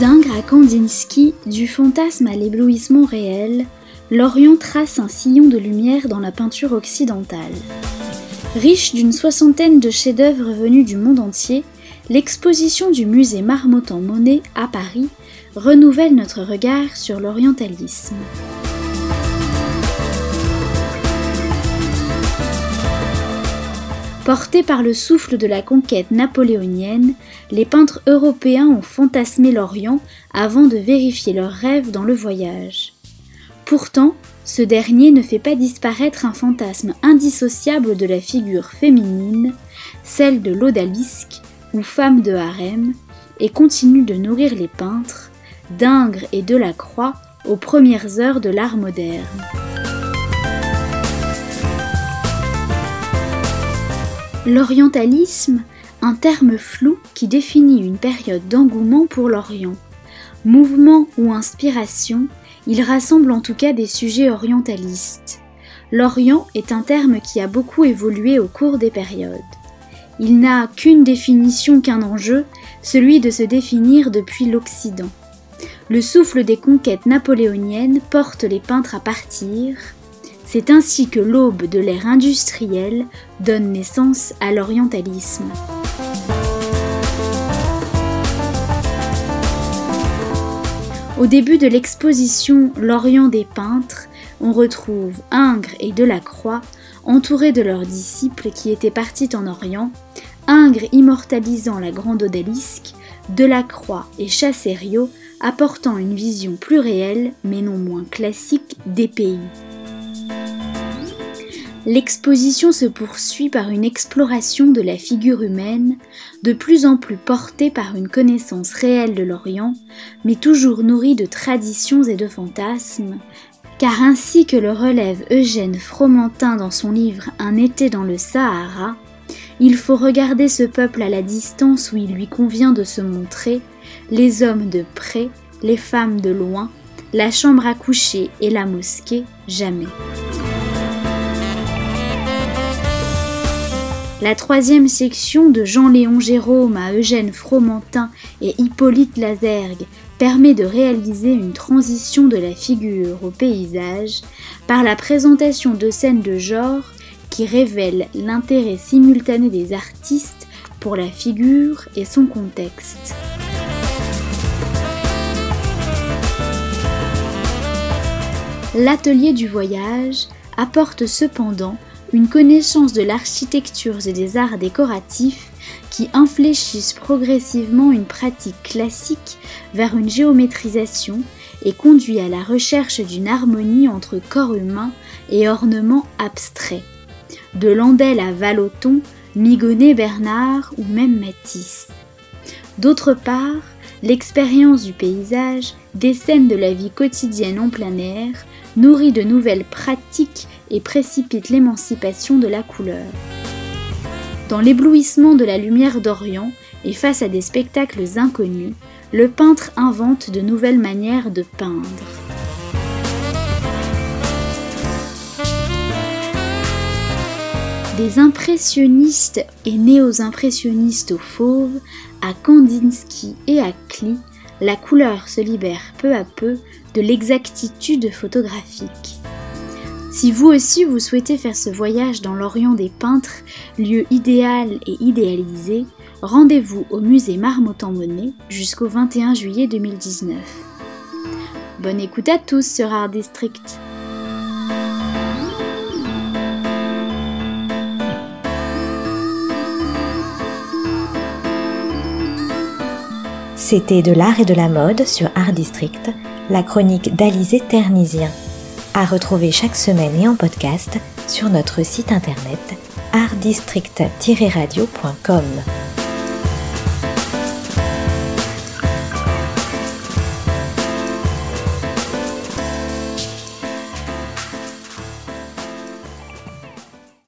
D'Ingres à Kandinsky, du fantasme à l'éblouissement réel, l'Orient trace un sillon de lumière dans la peinture occidentale. Riche d'une soixantaine de chefs-d'œuvre venus du monde entier, l'exposition du musée Marmottan-Monet à Paris renouvelle notre regard sur l'orientalisme. Portés par le souffle de la conquête napoléonienne, les peintres européens ont fantasmé l'Orient avant de vérifier leurs rêves dans le voyage. Pourtant, ce dernier ne fait pas disparaître un fantasme indissociable de la figure féminine, celle de l'odalisque ou femme de harem, et continue de nourrir les peintres, d'Ingres et de la Croix aux premières heures de l'art moderne. L'orientalisme, un terme flou qui définit une période d'engouement pour l'Orient. Mouvement ou inspiration, il rassemble en tout cas des sujets orientalistes. L'Orient est un terme qui a beaucoup évolué au cours des périodes. Il n'a qu'une définition qu'un enjeu, celui de se définir depuis l'Occident. Le souffle des conquêtes napoléoniennes porte les peintres à partir, c'est ainsi que l'aube de l'ère industrielle donne naissance à l'orientalisme. Au début de l'exposition L'Orient des peintres, on retrouve Ingres et Delacroix entourés de leurs disciples qui étaient partis en Orient, Ingres immortalisant la grande odalisque, Delacroix et Chasserio apportant une vision plus réelle mais non moins classique des pays. L'exposition se poursuit par une exploration de la figure humaine, de plus en plus portée par une connaissance réelle de l'Orient, mais toujours nourrie de traditions et de fantasmes, car ainsi que le relève Eugène Fromentin dans son livre Un été dans le Sahara, il faut regarder ce peuple à la distance où il lui convient de se montrer, les hommes de près, les femmes de loin, la chambre à coucher et la mosquée jamais. La troisième section de Jean-Léon Jérôme à Eugène Fromentin et Hippolyte Lazergue permet de réaliser une transition de la figure au paysage par la présentation de scènes de genre qui révèlent l'intérêt simultané des artistes pour la figure et son contexte. L'atelier du voyage apporte cependant une connaissance de l'architecture et des arts décoratifs qui infléchissent progressivement une pratique classique vers une géométrisation et conduit à la recherche d'une harmonie entre corps humain et ornements abstraits. De Landel à Vallotton, Migonnet Bernard ou même Matisse. D'autre part, l'expérience du paysage, des scènes de la vie quotidienne en plein air, nourrit de nouvelles pratiques et précipite l'émancipation de la couleur. Dans l'éblouissement de la lumière d'Orient et face à des spectacles inconnus, le peintre invente de nouvelles manières de peindre. Des impressionnistes et néo-impressionnistes au fauve, à Kandinsky et à Klee, la couleur se libère peu à peu de l'exactitude photographique. Si vous aussi vous souhaitez faire ce voyage dans l'Orient des peintres, lieu idéal et idéalisé, rendez-vous au musée Marmottan-Monet jusqu'au 21 juillet 2019. Bonne écoute à tous sur Art District. C'était de l'art et de la mode sur Art District, la chronique d'Alizé Ternisien à retrouver chaque semaine et en podcast sur notre site internet artdistrict-radio.com.